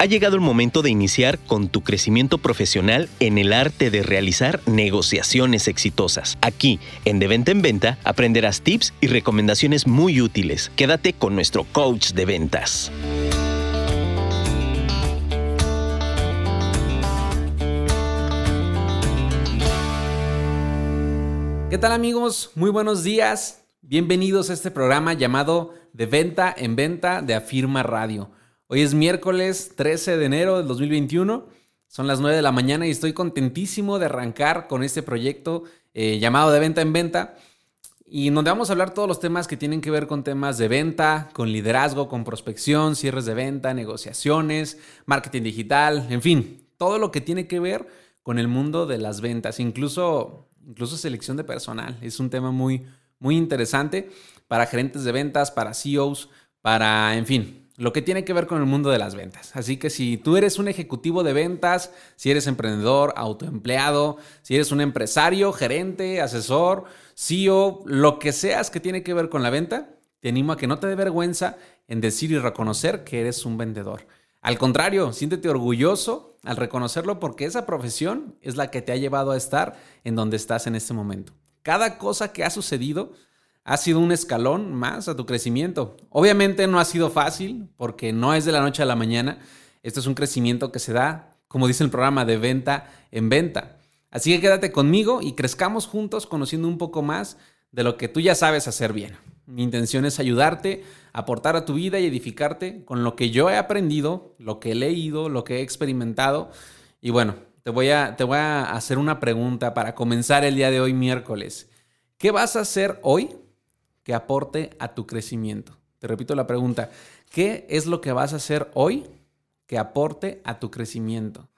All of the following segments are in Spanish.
Ha llegado el momento de iniciar con tu crecimiento profesional en el arte de realizar negociaciones exitosas. Aquí, en De Venta en Venta, aprenderás tips y recomendaciones muy útiles. Quédate con nuestro coach de ventas. ¿Qué tal amigos? Muy buenos días. Bienvenidos a este programa llamado De Venta en Venta de Afirma Radio. Hoy es miércoles 13 de enero del 2021. Son las 9 de la mañana y estoy contentísimo de arrancar con este proyecto eh, llamado de venta en venta y donde vamos a hablar todos los temas que tienen que ver con temas de venta, con liderazgo, con prospección, cierres de venta, negociaciones, marketing digital, en fin, todo lo que tiene que ver con el mundo de las ventas, incluso, incluso selección de personal. Es un tema muy, muy interesante para gerentes de ventas, para CEOs, para, en fin, lo que tiene que ver con el mundo de las ventas. Así que si tú eres un ejecutivo de ventas, si eres emprendedor, autoempleado, si eres un empresario, gerente, asesor, CEO, lo que seas que tiene que ver con la venta, te animo a que no te dé vergüenza en decir y reconocer que eres un vendedor. Al contrario, siéntete orgulloso al reconocerlo porque esa profesión es la que te ha llevado a estar en donde estás en este momento. Cada cosa que ha sucedido ha sido un escalón más a tu crecimiento. Obviamente no ha sido fácil porque no es de la noche a la mañana. Esto es un crecimiento que se da, como dice el programa, de venta en venta. Así que quédate conmigo y crezcamos juntos conociendo un poco más de lo que tú ya sabes hacer bien. Mi intención es ayudarte, aportar a tu vida y edificarte con lo que yo he aprendido, lo que he leído, lo que he experimentado. Y bueno, te voy a, te voy a hacer una pregunta para comenzar el día de hoy miércoles. ¿Qué vas a hacer hoy que aporte a tu crecimiento. Te repito la pregunta, ¿qué es lo que vas a hacer hoy que aporte a tu crecimiento?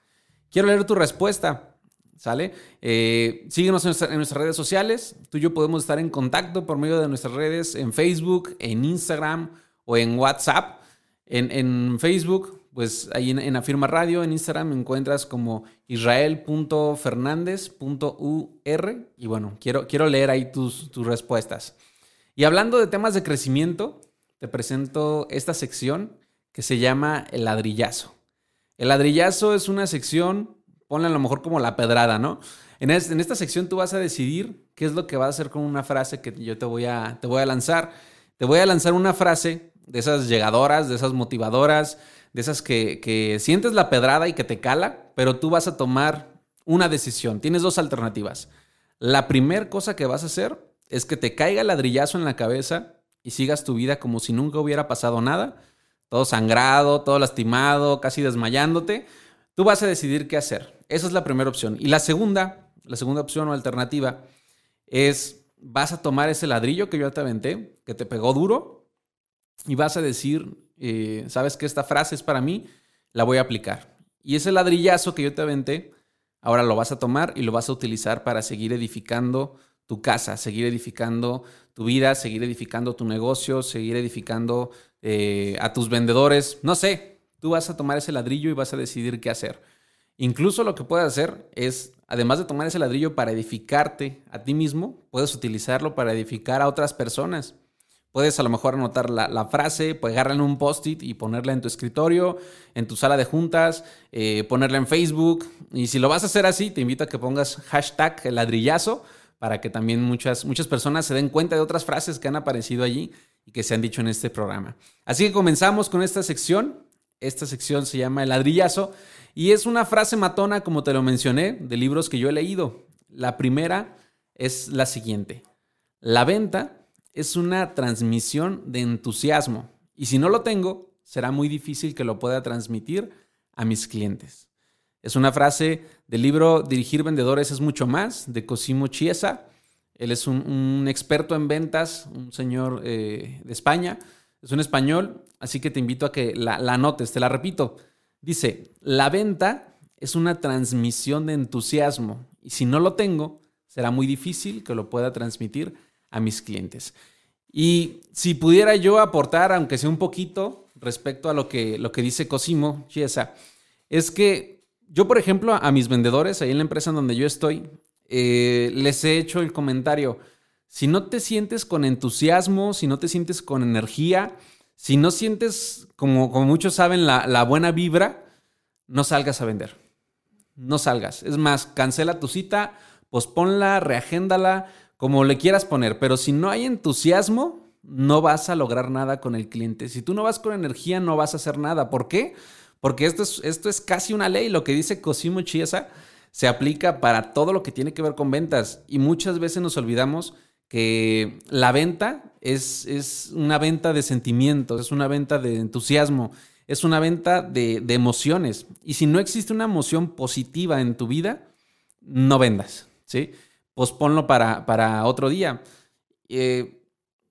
Quiero leer tu respuesta. ¿Sale? Eh, síguenos en, nuestras redes sociales. Tú y yo podemos estar en contacto por medio de nuestras redes en Facebook, en Instagram o en WhatsApp. En, Facebook, pues ahí en, Afirma Radio, en Instagram me encuentras como israel.fernández.ur. Y bueno, quiero, quiero leer ahí tus, tus respuestas. Y hablando de temas de crecimiento, te presento esta sección que se llama el ladrillazo. El ladrillazo es una sección, ponle a lo mejor como la pedrada, ¿no? En, esta sección tú vas a decidir qué es lo que vas a hacer con una frase que yo te voy a, te voy a lanzar. Te voy a lanzar una frase de esas llegadoras, de esas motivadoras, de esas que, que sientes la pedrada y que te cala, pero tú vas a tomar una decisión. Tienes dos alternativas. La primera cosa que vas a hacer es que te caiga el ladrillazo en la cabeza y sigas tu vida como si nunca hubiera pasado nada, todo sangrado, todo lastimado, casi desmayándote, tú vas a decidir qué hacer. Esa es la primera opción. Y la segunda, la segunda opción o alternativa es vas a tomar ese ladrillo que yo te aventé, que te pegó duro, y vas a decir, eh, sabes que esta frase es para mí, la voy a aplicar. Y ese ladrillazo que yo te aventé, ahora lo vas a tomar y lo vas a utilizar para seguir edificando tu casa, seguir edificando tu vida, seguir edificando tu negocio, seguir edificando eh, a tus vendedores. No sé, tú vas a tomar ese ladrillo y vas a decidir qué hacer. Incluso lo que puedes hacer es, además de tomar ese ladrillo para edificarte a ti mismo, puedes utilizarlo para edificar a otras personas. Puedes a lo mejor anotar la, frase, pegarla en un post-it y ponerla en tu escritorio, en tu sala de juntas, eh, ponerla en Facebook. Y si lo vas a hacer así, te invito a que pongas hashtag ladrillazo para que también muchas, muchas personas se den cuenta de otras frases que han aparecido allí y que se han dicho en este programa. Así que comenzamos con esta sección. Esta sección se llama El ladrillazo y es una frase matona, como te lo mencioné, de libros que yo he leído. La primera es la siguiente. La venta es una transmisión de entusiasmo y si no lo tengo, será muy difícil que lo pueda transmitir a mis clientes. Es una frase del libro Dirigir Vendedores es mucho más, de Cosimo Chiesa. Él es un, experto en ventas, un señor eh, de España, es un español, así que te invito a que la, la anotes, te la repito. Dice, la venta es una transmisión de entusiasmo y si no lo tengo, será muy difícil que lo pueda transmitir a mis clientes. Y si pudiera yo aportar, aunque sea un poquito, respecto a lo que, lo que dice Cosimo Chiesa, es que yo, por ejemplo, a mis vendedores, ahí en la empresa en donde yo estoy, eh, les he hecho el comentario, si no te sientes con entusiasmo, si no te sientes con energía, si no sientes, como, como muchos saben, la, buena vibra, no salgas a vender. No salgas. Es más, cancela tu cita, posponla, reagéndala, como le quieras poner. Pero si no hay entusiasmo, no vas a lograr nada con el cliente. Si tú no vas con energía, no vas a hacer nada. ¿Por qué? Porque esto es, esto es casi una ley. Lo que dice Cosimo Chiesa se aplica para todo lo que tiene que ver con ventas. Y muchas veces nos olvidamos que la venta es, es una venta de sentimientos, es una venta de entusiasmo, es una venta de, emociones. Y si no existe una emoción positiva en tu vida, no vendas, ¿sí? Posponlo para, para otro día. Eh,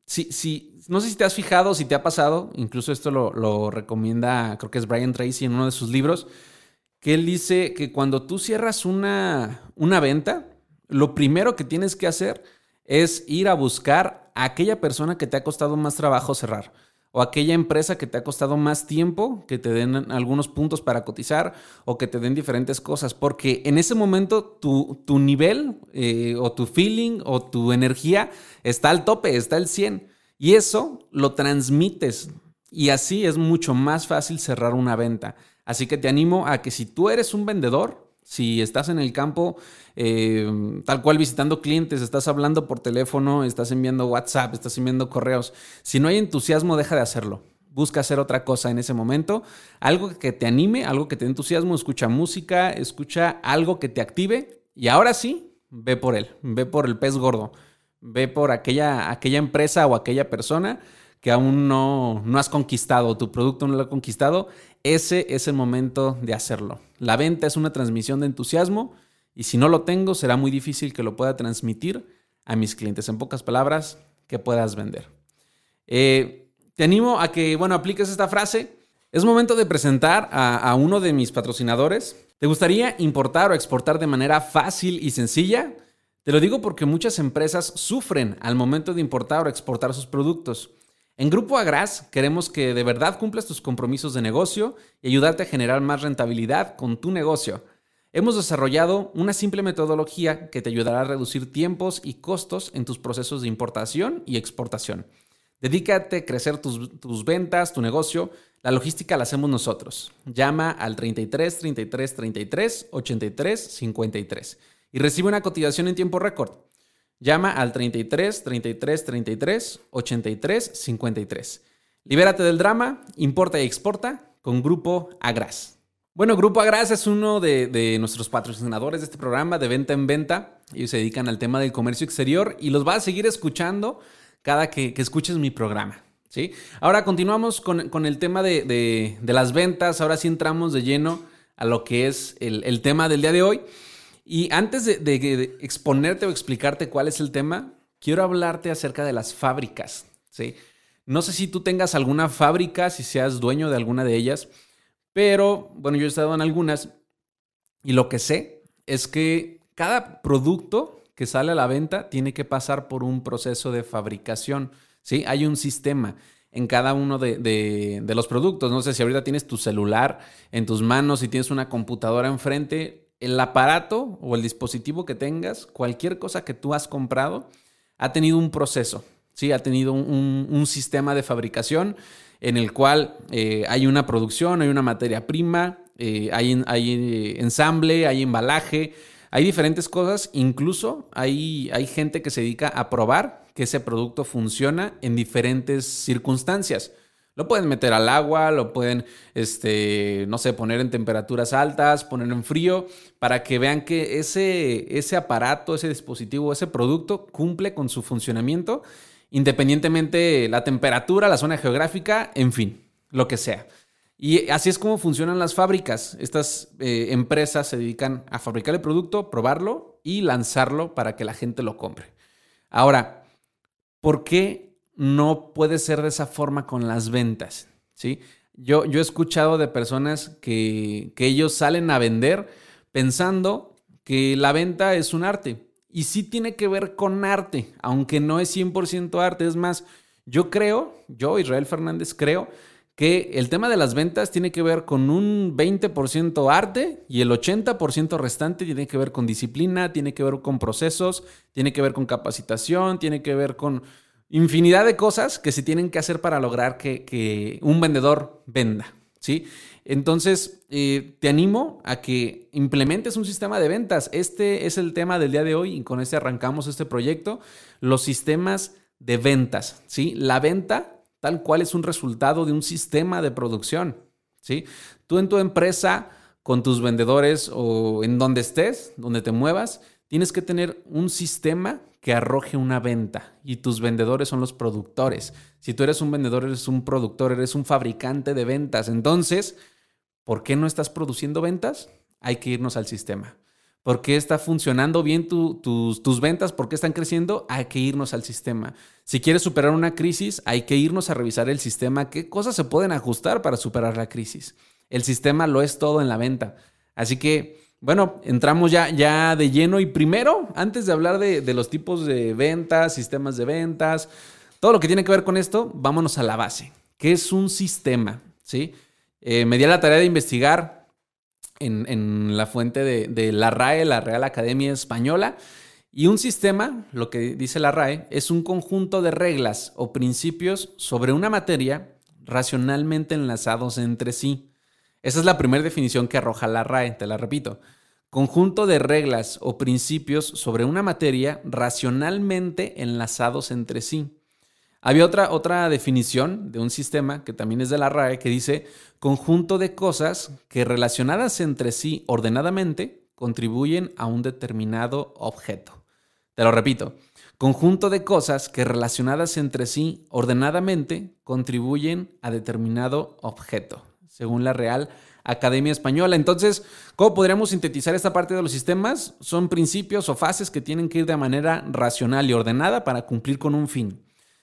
si, no sé si te has fijado, si te ha pasado, incluso esto lo, recomienda, creo que es Brian Tracy en uno de sus libros, que él dice que cuando tú cierras una, una venta, lo primero que tienes que hacer es ir a buscar a aquella persona que te ha costado más trabajo cerrar o aquella empresa que te ha costado más tiempo, que te den algunos puntos para cotizar o que te den diferentes cosas, porque en ese momento tu, tu nivel eh, o tu feeling o tu energía está al tope, está al 100 y eso lo transmites y así es mucho más fácil cerrar una venta. Así que te animo a que si tú eres un vendedor, si estás en el campo, eh, tal cual visitando clientes, estás hablando por teléfono, estás enviando WhatsApp, estás enviando correos, si no hay entusiasmo, deja de hacerlo. Busca hacer otra cosa en ese momento, algo que te anime, algo que te entusiasmo, escucha música, escucha algo que te active y ahora sí, ve por él, ve por el pez gordo, ve por aquella, aquella empresa o aquella persona que aún no, no has conquistado, tu producto no lo ha conquistado, ese es el momento de hacerlo. La venta es una transmisión de entusiasmo y si no lo tengo será muy difícil que lo pueda transmitir a mis clientes. En pocas palabras, que puedas vender. Eh, te animo a que, bueno, apliques esta frase. Es momento de presentar a, a uno de mis patrocinadores. ¿Te gustaría importar o exportar de manera fácil y sencilla? Te lo digo porque muchas empresas sufren al momento de importar o exportar sus productos. En Grupo Agras queremos que de verdad cumplas tus compromisos de negocio y ayudarte a generar más rentabilidad con tu negocio. Hemos desarrollado una simple metodología que te ayudará a reducir tiempos y costos en tus procesos de importación y exportación. Dedícate a crecer tus, ventas, tu negocio. La logística la hacemos nosotros. Llama al 33 33 33 83 53 y recibe una cotización en tiempo récord. Llama al 33 33 33 83 53. Libérate del drama, importa y exporta con Grupo Agras. Bueno, Grupo Agras es uno de, nuestros patrocinadores de este programa de venta en venta. Ellos se dedican al tema del comercio exterior y los vas a seguir escuchando cada que, escuches mi programa. ¿sí? Ahora continuamos con, el tema de, las ventas. Ahora sí entramos de lleno a lo que es el, el tema del día de hoy. Y antes de, exponerte o explicarte cuál es el tema, quiero hablarte acerca de las fábricas. ¿sí? No sé si tú tengas alguna fábrica, si seas dueño de alguna de ellas, pero bueno, yo he estado en algunas y lo que sé es que cada producto que sale a la venta tiene que pasar por un proceso de fabricación. ¿sí? Hay un sistema en cada uno de, los productos. No sé si ahorita tienes tu celular en tus manos y tienes una computadora enfrente, el aparato o el dispositivo que tengas, cualquier cosa que tú has comprado, ha tenido un proceso, ¿sí? ha tenido un, sistema de fabricación en el cual eh, hay una producción, hay una materia prima, eh, hay, hay eh, ensamble, hay embalaje, hay diferentes cosas, incluso hay, hay gente que se dedica a probar que ese producto funciona en diferentes circunstancias. Lo pueden meter al agua, lo pueden, este, no sé, poner en temperaturas altas, poner en frío, para que vean que ese, ese aparato, ese dispositivo, ese producto cumple con su funcionamiento, independientemente la temperatura, la zona geográfica, en fin, lo que sea. Y así es como funcionan las fábricas. Estas eh, empresas se dedican a fabricar el producto, probarlo y lanzarlo para que la gente lo compre. Ahora, ¿por qué no puede ser de esa forma con las ventas, ¿sí? Yo, yo he escuchado de personas que, que ellos salen a vender pensando que la venta es un arte. Y sí tiene que ver con arte, aunque no es 100% arte. Es más, yo creo, yo, Israel Fernández, creo que el tema de las ventas tiene que ver con un 20% arte y el 80% restante tiene que ver con disciplina, tiene que ver con procesos, tiene que ver con capacitación, tiene que ver con infinidad de cosas que se tienen que hacer para lograr que, un vendedor venda. ¿sí? Entonces, eh, te animo a que implementes un sistema de ventas. Este es el tema del día de hoy y con este arrancamos este proyecto, los sistemas de ventas, ¿sí? La venta tal cual es un resultado de un sistema de producción, ¿sí? Tú en tu empresa, con tus vendedores o en donde estés, donde te muevas, tienes que tener un sistema que arroje una venta y tus vendedores son los productores. Si tú eres un vendedor, eres un productor, eres un fabricante de ventas. Entonces, ¿por qué no estás produciendo ventas? Hay que irnos al sistema. ¿Por qué está funcionando bien tus, tus ventas? ¿Por qué están creciendo? Hay que irnos al sistema. Si quieres superar una crisis, hay que irnos a revisar el sistema. ¿Qué cosas se pueden ajustar para superar la crisis? El sistema lo es todo en la venta. Así que, bueno, entramos ya, ya de lleno. Y primero, antes de hablar de, de los tipos de ventas, sistemas de ventas, todo lo que tiene que ver con esto, vámonos a la base. ¿Qué es un sistema? ¿Sí? Eh, me di a la tarea de investigar en, la fuente de, la RAE, la Real Academia Española. Y un sistema, lo que dice la RAE, es un conjunto de reglas o principios sobre una materia racionalmente enlazados entre sí. Esa es la primera definición que arroja la RAE, te la repito. Conjunto de reglas o principios sobre una materia racionalmente enlazados entre sí. Había otra, otra definición de un sistema que también es de la RAE que dice conjunto de cosas que relacionadas entre sí ordenadamente contribuyen a un determinado objeto. Te lo repito, conjunto de cosas que relacionadas entre sí ordenadamente contribuyen a determinado objeto, según la Real Academia Española. Entonces, ¿cómo podríamos sintetizar esta parte de los sistemas? Son principios o fases que tienen que ir de manera racional y ordenada para cumplir con un fin.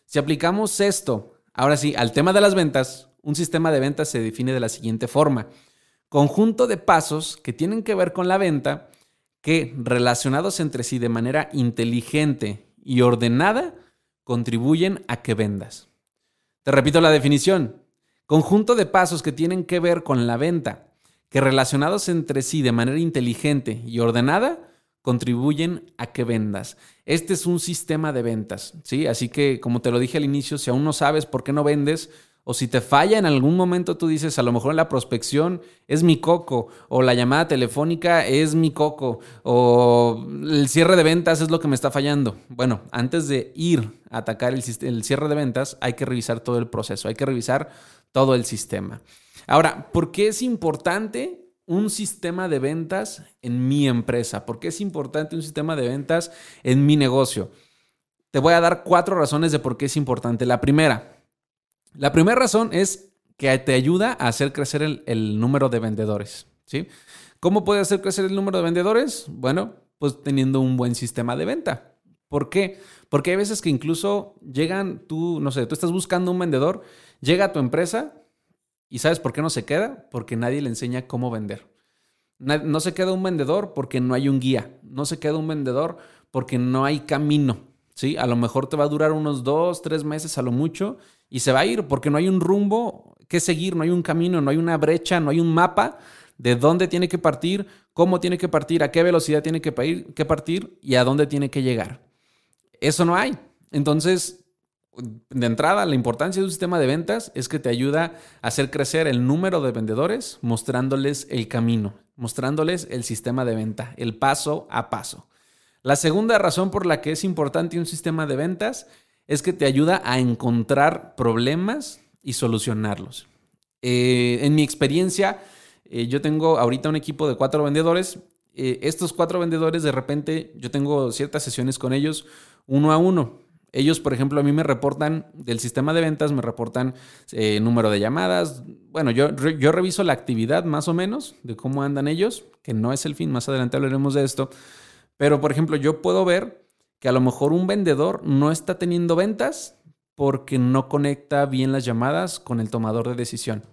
Si aplicamos esto, ahora sí, al tema de las ventas, un sistema de ventas se define de la siguiente forma. Conjunto de pasos que tienen que ver con la venta que, relacionados entre sí de manera inteligente y ordenada, contribuyen a que vendas. Te repito la definición. Conjunto de pasos que tienen que ver con la venta, que relacionados entre sí de manera inteligente y ordenada, contribuyen a que vendas. Este es un sistema de ventas, ¿sí? Así que, como te lo dije al inicio, si aún no sabes por qué no vendes, o si te falla en algún momento, tú dices, a lo mejor la prospección es mi coco, o la llamada telefónica es mi coco, o el cierre de ventas es lo que me está fallando. Bueno, antes de ir a atacar el, el cierre de ventas, hay que revisar todo el proceso, hay que revisar todo el sistema. Ahora, ¿por qué es importante un sistema de ventas en mi empresa? ¿Por qué es importante un sistema de ventas en mi negocio? Te voy a dar cuatro razones de por qué es importante. La primera, la primera razón es que te ayuda a hacer crecer el, número de vendedores. ¿sí? ¿Cómo puede hacer crecer el número de vendedores? Bueno, pues teniendo un buen sistema de venta. ¿Por qué? Porque hay veces que incluso llegan, tú, no sé, tú estás buscando un vendedor, llega a tu empresa ¿Y sabes por qué no se queda? Porque nadie le enseña cómo vender. No se queda un vendedor porque no hay un guía. No se queda un vendedor porque no hay camino. ¿sí? A lo mejor te va a durar unos dos, tres meses a lo mucho y se va a ir porque no hay un rumbo que seguir, no hay un camino, no hay una brecha, no hay un mapa de dónde tiene que partir, cómo tiene que partir, a qué velocidad tiene que partir y a dónde tiene que llegar. Eso no hay. Entonces, de entrada, la importancia de un sistema de ventas es que te ayuda a hacer crecer el número de vendedores mostrándoles el camino, mostrándoles el sistema de venta, el paso a paso. La segunda razón por la que es importante un sistema de ventas es que te ayuda a encontrar problemas y solucionarlos. Eh, en mi experiencia, eh, yo tengo ahorita un equipo de cuatro vendedores. Eh, estos cuatro vendedores, de repente, yo tengo ciertas sesiones con ellos uno a uno. Ellos, por ejemplo, a mí me reportan del sistema de ventas, me reportan eh, número de llamadas. Bueno, yo, yo reviso la actividad más o menos de cómo andan ellos, que no es el fin, más adelante hablaremos de esto. Pero, por ejemplo, yo puedo ver que a lo mejor un vendedor no está teniendo ventas porque no conecta bien las llamadas con el tomador de decisión.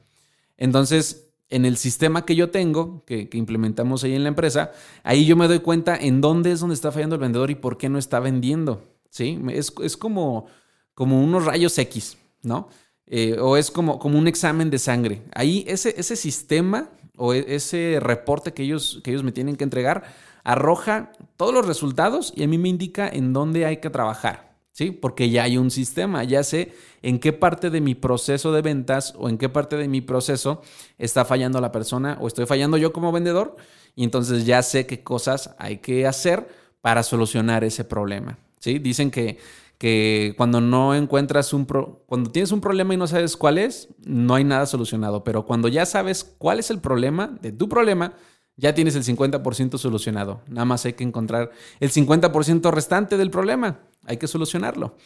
Entonces, en el sistema que yo tengo, que, que, implementamos ahí en la empresa, ahí yo me doy cuenta en dónde es donde está fallando el vendedor y por qué no está vendiendo. ¿Sí? Es, como, como unos rayos X, ¿no? Eh, o es como, como un examen de sangre. Ahí ese, ese sistema o e, ese reporte que ellos, que ellos me tienen que entregar arroja todos los resultados y a mí me indica en dónde hay que trabajar. ¿sí? Porque ya hay un sistema, ya sé en qué parte de mi proceso de ventas o en qué parte de mi proceso está fallando la persona o estoy fallando yo como vendedor y entonces ya sé qué cosas hay que hacer para solucionar ese problema, ¿sí? Dicen que, que cuando no encuentras un cuando tienes un problema y no sabes cuál es, no hay nada solucionado, pero cuando ya sabes cuál es el problema de tu problema, ya tienes el 50% solucionado. Nada más hay que encontrar el 50% restante del problema. Hay que solucionarlo.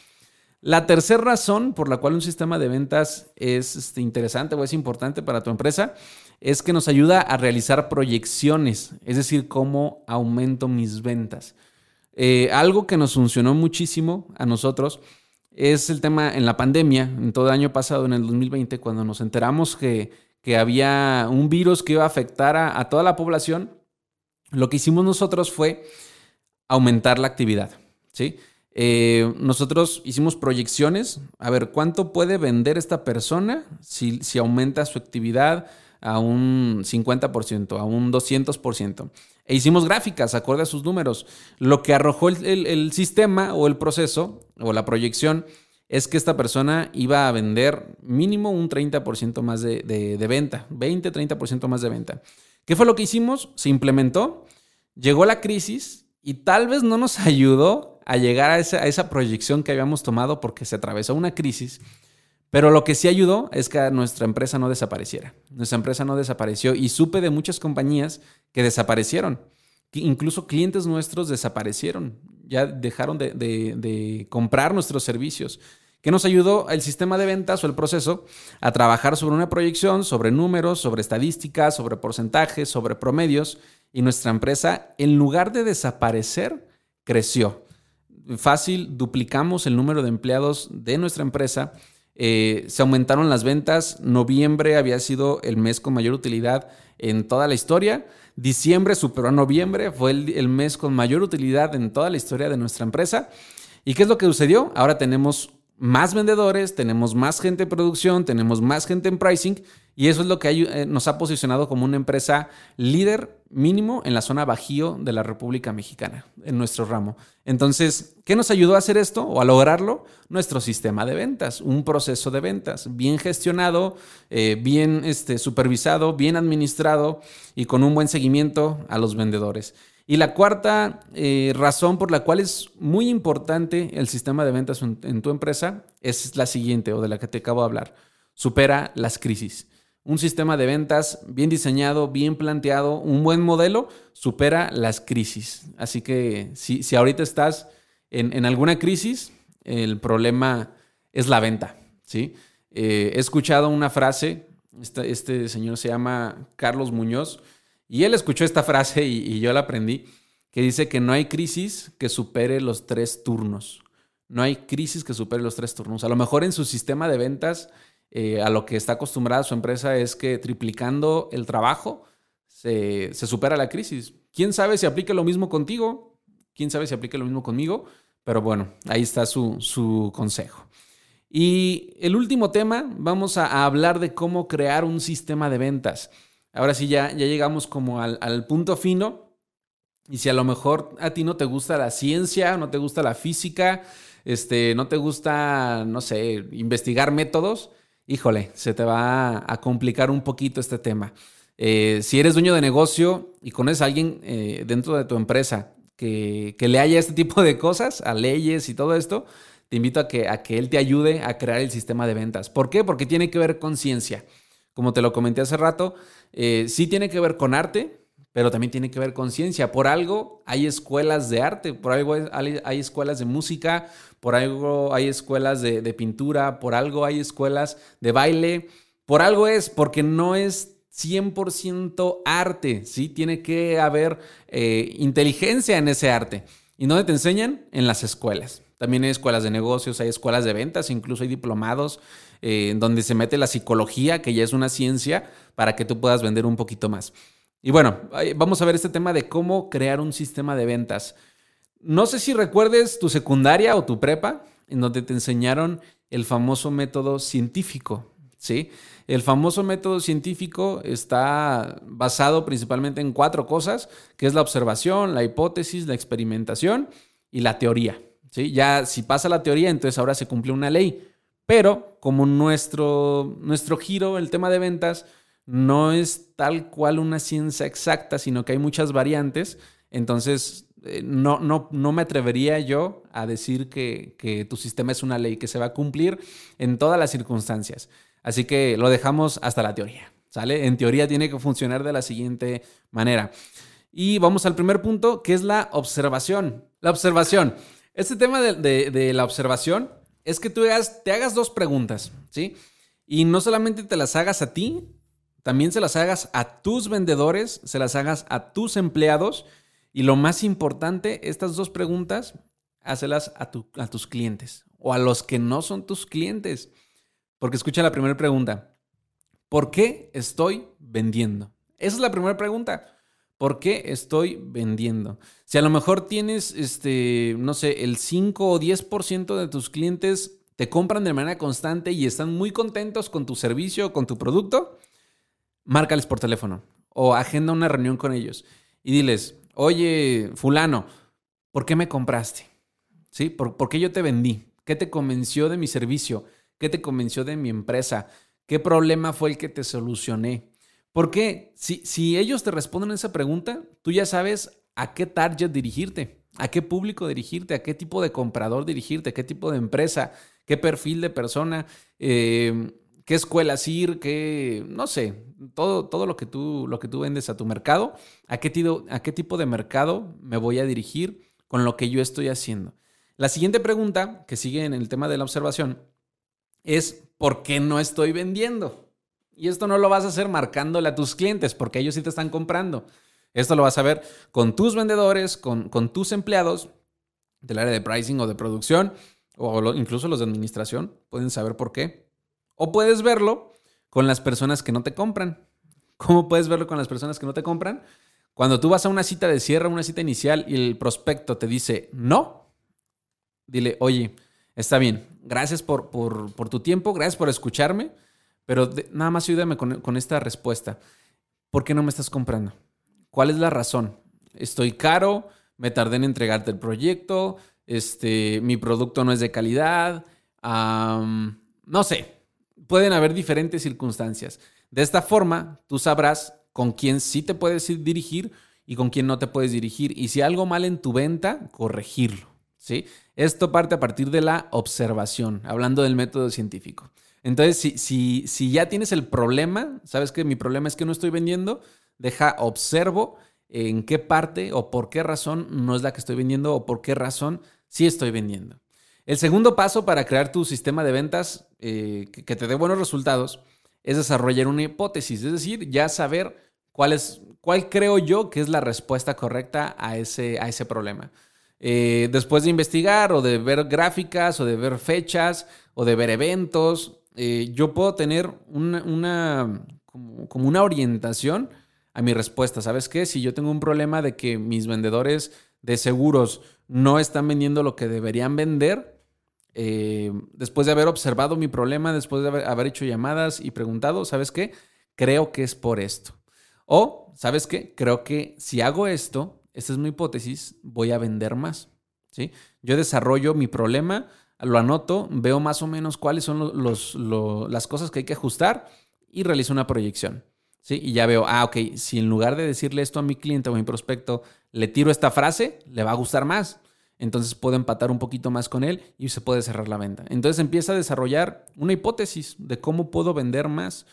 La tercera razón por la cual un sistema de ventas es este, interesante o es importante para tu empresa es que nos ayuda a realizar proyecciones, es decir, cómo aumento mis ventas. Eh, algo que nos funcionó muchísimo a nosotros es el tema en la pandemia, en todo el año pasado, en el 2020, cuando nos enteramos que, había un virus que iba a afectar a toda la población, lo que hicimos nosotros fue aumentar la actividad. ¿sí? Eh, nosotros hicimos proyecciones, a ver cuánto puede vender esta persona si, si aumenta su actividad a un 50%, a un 200%. E hicimos gráficas acorde a sus números. Lo que arrojó el, sistema o el proceso o la proyección es que esta persona iba a vender mínimo un 30% más de, de, venta, 20, 30% más de venta. ¿Qué fue lo que hicimos? Se implementó, llegó la crisis y tal vez no nos ayudó a llegar a esa, proyección que habíamos tomado porque se atravesó una crisis. Pero lo que sí ayudó es que nuestra empresa no desapareciera. Nuestra empresa no desapareció y supe de muchas compañías que desaparecieron. incluso clientes nuestros desaparecieron. Ya dejaron de, comprar nuestros servicios. ¿Qué nos ayudó el sistema de ventas o el proceso a trabajar sobre una proyección, sobre números, sobre estadísticas, sobre porcentajes, sobre promedios. Y nuestra empresa, en lugar de desaparecer, creció fácil, duplicamos el número de empleados de nuestra empresa. Eh, se aumentaron las ventas. Noviembre había sido el mes con mayor utilidad en toda la historia. Diciembre superó a noviembre, fue el, el, mes con mayor utilidad en toda la historia de nuestra empresa. ¿Y qué es lo que sucedió? Ahora tenemos más vendedores, tenemos más gente en producción, tenemos más gente en pricing y eso es lo que eh, nos ha posicionado como una empresa líder mínimo en la zona bajío de la República Mexicana, en nuestro ramo. Entonces, ¿qué nos ayudó a hacer esto o a lograrlo? Nuestro sistema de ventas, un proceso de ventas bien gestionado, eh, bien este, supervisado, bien administrado y con un buen seguimiento a los vendedores. Y la cuarta eh, razón por la cual es muy importante el sistema de ventas en tu empresa es la siguiente o de la que te acabo de hablar. Supera las crisis. Un sistema de ventas bien diseñado, bien planteado, un buen modelo, supera las crisis. Así que si, si ahorita estás en, alguna crisis, el problema es la venta. ¿sí? Eh, he escuchado una frase, este, este, señor se llama Carlos Muñoz, y él escuchó esta frase y, yo la aprendí, que dice que no hay crisis que supere los tres turnos. No hay crisis que supere los tres turnos. A lo mejor en su sistema de ventas eh, a lo que está acostumbrada su empresa es que triplicando el trabajo se, supera la crisis. ¿Quién sabe si aplique lo mismo contigo? ¿Quién sabe si aplique lo mismo conmigo? Pero bueno, ahí está su, consejo. Y el último tema, vamos a, hablar de cómo crear un sistema de ventas. Ahora sí, ya, ya llegamos como al, al, punto fino. Y si a lo mejor a ti no te gusta la ciencia, no te gusta la física, este, no te gusta, no sé, investigar métodos, híjole, se te va a complicar un poquito este tema. Eh, si eres dueño de negocio y conoces a alguien eh, dentro de tu empresa que, que, le haya este tipo de cosas, a leyes y todo esto, te invito a que, a que él te ayude a crear el sistema de ventas. ¿Por qué? Porque tiene que ver con ciencia. Como te lo comenté hace rato, eh, sí tiene que ver con arte, pero también tiene que ver con ciencia. Por algo hay escuelas de arte, por algo hay, escuelas de música, por algo hay escuelas de, pintura, por algo hay escuelas de baile. Por algo es, porque no es 100% arte, ¿sí? Tiene que haber eh, inteligencia en ese arte. ¿Y dónde te enseñan? En las escuelas. También hay escuelas de negocios, hay escuelas de ventas, incluso hay diplomados eh, en donde se mete la psicología, que ya es una ciencia, para que tú puedas vender un poquito más. Y bueno, vamos a ver este tema de cómo crear un sistema de ventas. No sé si recuerdes tu secundaria o tu prepa, en donde te enseñaron el famoso método científico, ¿sí? El famoso método científico está basado principalmente en cuatro cosas, que es la observación, la hipótesis, la experimentación y la teoría, ¿sí? Ya si pasa la teoría, entonces ahora se cumple una ley. Pero como nuestro, nuestro giro, el tema de ventas, no es tal cual una ciencia exacta, sino que hay muchas variantes, entonces eh, no, no, no, me atrevería yo a decir que, que, tu sistema es una ley que se va a cumplir en todas las circunstancias. Así que lo dejamos hasta la teoría, ¿sale? En teoría tiene que funcionar de la siguiente manera. Y vamos al primer punto, que es la observación. La observación. Este tema de, la observación es que tú te hagas dos preguntas, ¿sí? Y no solamente te las hagas a ti, también se las hagas a tus vendedores, se las hagas a tus empleados. Y lo más importante, estas dos preguntas, hácelas a, a tus clientes o a los que no son tus clientes. Porque escucha la primera pregunta. ¿Por qué estoy vendiendo? Esa es la primera pregunta. ¿Por qué estoy vendiendo? Si a lo mejor tienes, este, no sé, el 5 o 10% de tus clientes te compran de manera constante y están muy contentos con tu servicio o con tu producto, márcales por teléfono o agenda una reunión con ellos y diles, oye, fulano, ¿por qué me compraste? ¿Sí? ¿Por, ¿Por qué yo te vendí? ¿Qué te convenció de mi servicio? ¿Qué te convenció de mi empresa? ¿Qué problema fue el que te solucioné? Porque si, si ellos te responden esa pregunta, tú ya sabes a qué target dirigirte, a qué público dirigirte, a qué tipo de comprador dirigirte, qué tipo de empresa, qué perfil de persona, eh, qué escuelas ir, qué, no sé, todo, todo lo, que tú, lo que tú vendes a tu mercado, a qué, a qué tipo de mercado me voy a dirigir con lo que yo estoy haciendo. La siguiente pregunta, que sigue en el tema de la observación, es ¿por qué no estoy vendiendo? Y esto no lo vas a hacer marcándole a tus clientes porque ellos sí te están comprando. Esto lo vas a ver con tus vendedores, con, con tus empleados del área de pricing o de producción o incluso los de administración. Pueden saber por qué. O puedes verlo con las personas que no te compran. ¿Cómo puedes verlo con las personas que no te compran? Cuando tú vas a una cita de cierre, una cita inicial y el prospecto te dice no, dile, oye, está bien, gracias por, por, por tu tiempo, gracias por escucharme pero nada más ayúdame con, esta respuesta. ¿Por qué no me estás comprando? ¿Cuál es la razón? ¿Estoy caro? ¿Me tardé en entregarte el proyecto? Este, ¿Mi producto no es de calidad? no sé. Pueden haber diferentes circunstancias. De esta forma, tú sabrás con quién sí te puedes dirigir y con quién no te puedes dirigir. Y si algo mal en tu venta, corregirlo. ¿sí? Esto parte a partir de la observación, hablando del método científico. Entonces, si, si, si ya tienes el problema, sabes que mi problema es que no estoy vendiendo, deja, observo en qué parte o por qué razón no es la que estoy vendiendo o por qué razón sí estoy vendiendo. El segundo paso para crear tu sistema de ventas eh, que, te dé buenos resultados es desarrollar una hipótesis, es decir, ya saber cuál es, cuál creo yo que es la respuesta correcta a ese, a ese problema. Eh, después de investigar o de ver gráficas o de ver fechas o de ver eventos eh, yo puedo tener una, como, una orientación a mi respuesta. ¿Sabes qué? Si yo tengo un problema de que mis vendedores de seguros no están vendiendo lo que deberían vender, eh, después de haber observado mi problema, después de haber, haber, hecho llamadas y preguntado, ¿sabes qué? Creo que es por esto. O, ¿sabes qué? Creo que si hago esto, esta es mi hipótesis, voy a vender más. ¿sí? Yo desarrollo mi problema lo anoto, veo más o menos cuáles son los, las cosas que hay que ajustar y realizo una proyección. ¿sí? Y ya veo, ah, ok, si en lugar de decirle esto a mi cliente o a mi prospecto, le tiro esta frase, le va a gustar más. Entonces puedo empatar un poquito más con él y se puede cerrar la venta. Entonces empieza a desarrollar una hipótesis de cómo puedo vender más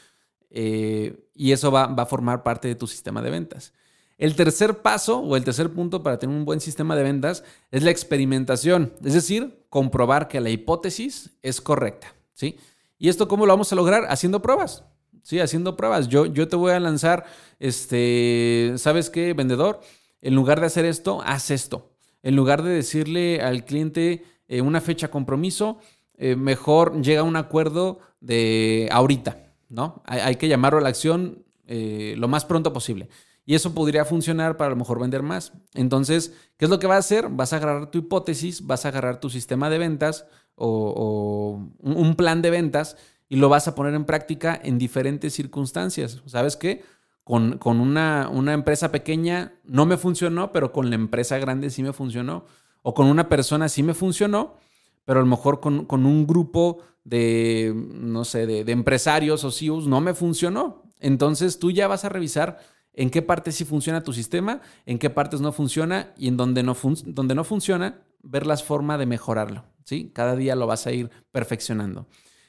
eh, y eso va, va a formar parte de tu sistema de ventas. El tercer paso o el tercer punto para tener un buen sistema de ventas es la experimentación, es decir, comprobar que la hipótesis es correcta, ¿sí? ¿Y esto cómo lo vamos a lograr? Haciendo pruebas, ¿sí? Haciendo pruebas. Yo, yo te voy a lanzar, este, ¿sabes qué, vendedor? En lugar de hacer esto, haz esto. En lugar de decirle al cliente eh, una fecha compromiso, eh, mejor llega a un acuerdo de ahorita, ¿no? Hay, que llamarlo a la acción eh, lo más pronto posible. Y eso podría funcionar para a lo mejor vender más. Entonces, ¿qué es lo que vas a hacer? Vas a agarrar tu hipótesis, vas a agarrar tu sistema de ventas o, un plan de ventas y lo vas a poner en práctica en diferentes circunstancias. ¿Sabes qué? Con, una, una, empresa pequeña no me funcionó, pero con la empresa grande sí me funcionó. O con una persona sí me funcionó, pero a lo mejor con, un grupo de, no sé, de, empresarios o CEOs no me funcionó. Entonces tú ya vas a revisar en qué parte sí funciona tu sistema, en qué partes no funciona y en donde no, no funciona, ver las formas de mejorarlo. ¿sí? Cada día lo vas a ir perfeccionando.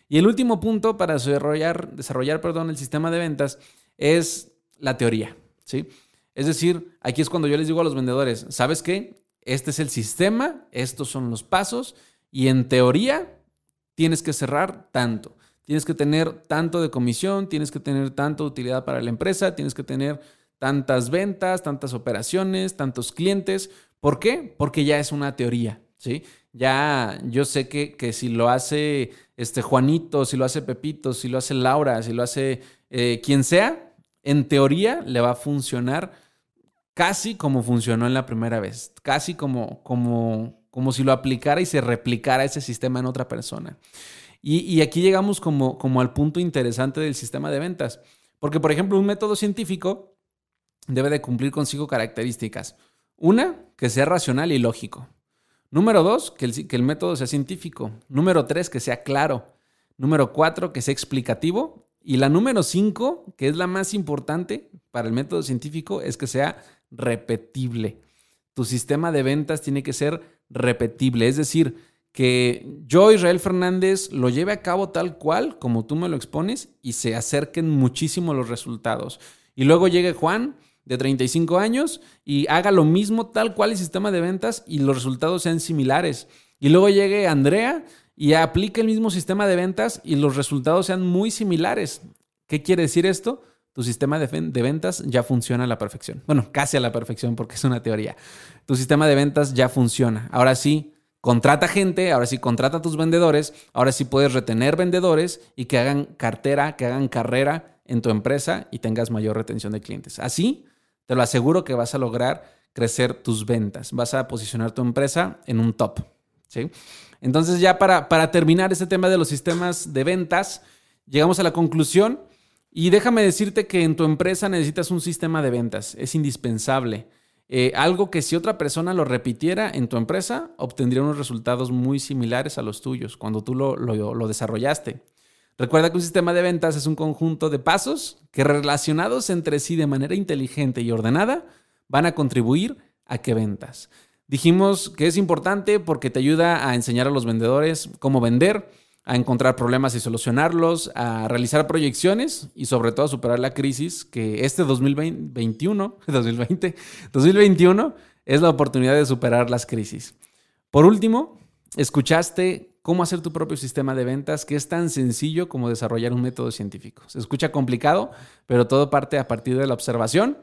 Y el último punto para desarrollar, desarrollar perdón, el sistema de ventas es la teoría. ¿sí? Es decir, aquí es cuando yo les digo a los vendedores, ¿sabes qué? Este es el sistema, estos son los pasos y en teoría tienes que cerrar tanto. Tienes que tener tanto de comisión, tienes que tener tanto de utilidad para la empresa, tienes que tener tantas ventas, tantas operaciones, tantos clientes. ¿Por qué? Porque ya es una teoría, ¿sí? Ya yo sé que, que si lo hace este Juanito, si lo hace Pepito, si lo hace Laura, si lo hace eh, quien sea, en teoría le va a funcionar casi como funcionó en la primera vez, casi como, como, como si lo aplicara y se replicara ese sistema en otra persona. Y, aquí llegamos como, como al punto interesante del sistema de ventas. Porque, por ejemplo, un método científico debe de cumplir consigo características. Una, que sea racional y lógico. Número dos, que el, que el método sea científico. Número tres, que sea claro. Número cuatro, que sea explicativo. Y la número cinco, que es la más importante para el método científico, es que sea repetible. Tu sistema de ventas tiene que ser repetible. Es decir, que yo, Israel Fernández, lo lleve a cabo tal cual como tú me lo expones y se acerquen muchísimo los resultados. Y luego llegue Juan, de 35 años, y haga lo mismo tal cual el sistema de ventas y los resultados sean similares. Y luego llegue Andrea y aplique el mismo sistema de ventas y los resultados sean muy similares. ¿Qué quiere decir esto? tu sistema de, ventas ya funciona a la perfección. Bueno, casi a la perfección porque es una teoría. Tu sistema de ventas ya funciona. Ahora sí, contrata gente, ahora sí, contrata a tus vendedores, ahora sí puedes retener vendedores y que hagan cartera, que hagan carrera en tu empresa y tengas mayor retención de clientes. Así, te lo aseguro que vas a lograr crecer tus ventas, vas a posicionar tu empresa en un top. ¿sí? Entonces ya para, para terminar este tema de los sistemas de ventas, llegamos a la conclusión y déjame decirte que en tu empresa necesitas un sistema de ventas, es indispensable. Eh, algo que si otra persona lo repitiera en tu empresa, obtendría unos resultados muy similares a los tuyos cuando tú lo, lo desarrollaste. Recuerda que un sistema de ventas es un conjunto de pasos que relacionados entre sí de manera inteligente y ordenada van a contribuir a que ventas. Dijimos que es importante porque te ayuda a enseñar a los vendedores cómo vender, a encontrar problemas y solucionarlos, a realizar proyecciones y sobre todo a superar la crisis que este 2021, 2020, 2021 es la oportunidad de superar las crisis. Por último, escuchaste cómo hacer tu propio sistema de ventas, que es tan sencillo como desarrollar un método científico. Se escucha complicado, pero todo parte a partir de la observación,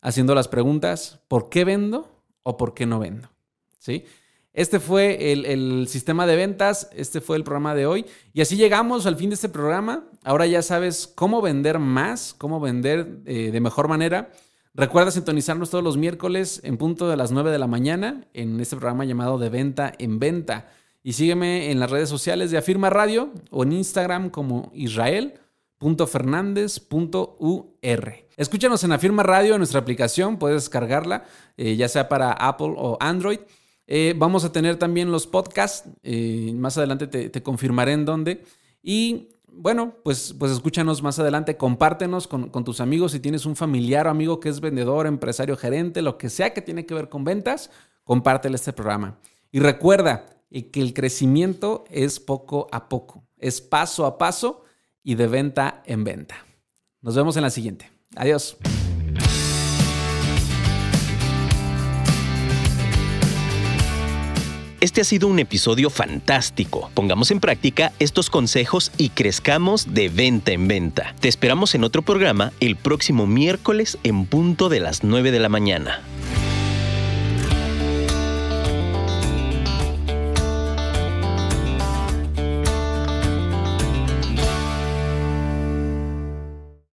haciendo las preguntas, ¿por qué vendo o por qué no vendo? ¿Sí? Este fue el, sistema de ventas, este fue el programa de hoy. Y así llegamos al fin de este programa. Ahora ya sabes cómo vender más, cómo vender eh, de mejor manera. Recuerda sintonizarnos todos los miércoles en punto de las 9 de la mañana en este programa llamado De Venta en Venta. Y sígueme en las redes sociales de Afirma Radio o en Instagram como israel.fernández.ur. Escúchanos en Afirma Radio, en nuestra aplicación, puedes descargarla, eh, ya sea para Apple o Android. Eh, vamos a tener también los podcasts. Eh, más adelante te, confirmaré en dónde. Y bueno, pues, pues escúchanos más adelante. Compártenos con, con, tus amigos. Si tienes un familiar o amigo que es vendedor, empresario, gerente, lo que sea que tiene que ver con ventas, compártele este programa. Y recuerda que el crecimiento es poco a poco, es paso a paso y de venta en venta. Nos vemos en la siguiente. Adiós. Este ha sido un episodio fantástico. Pongamos en práctica estos consejos y crezcamos de venta en venta. Te esperamos en otro programa el próximo miércoles en punto de las 9 de la mañana.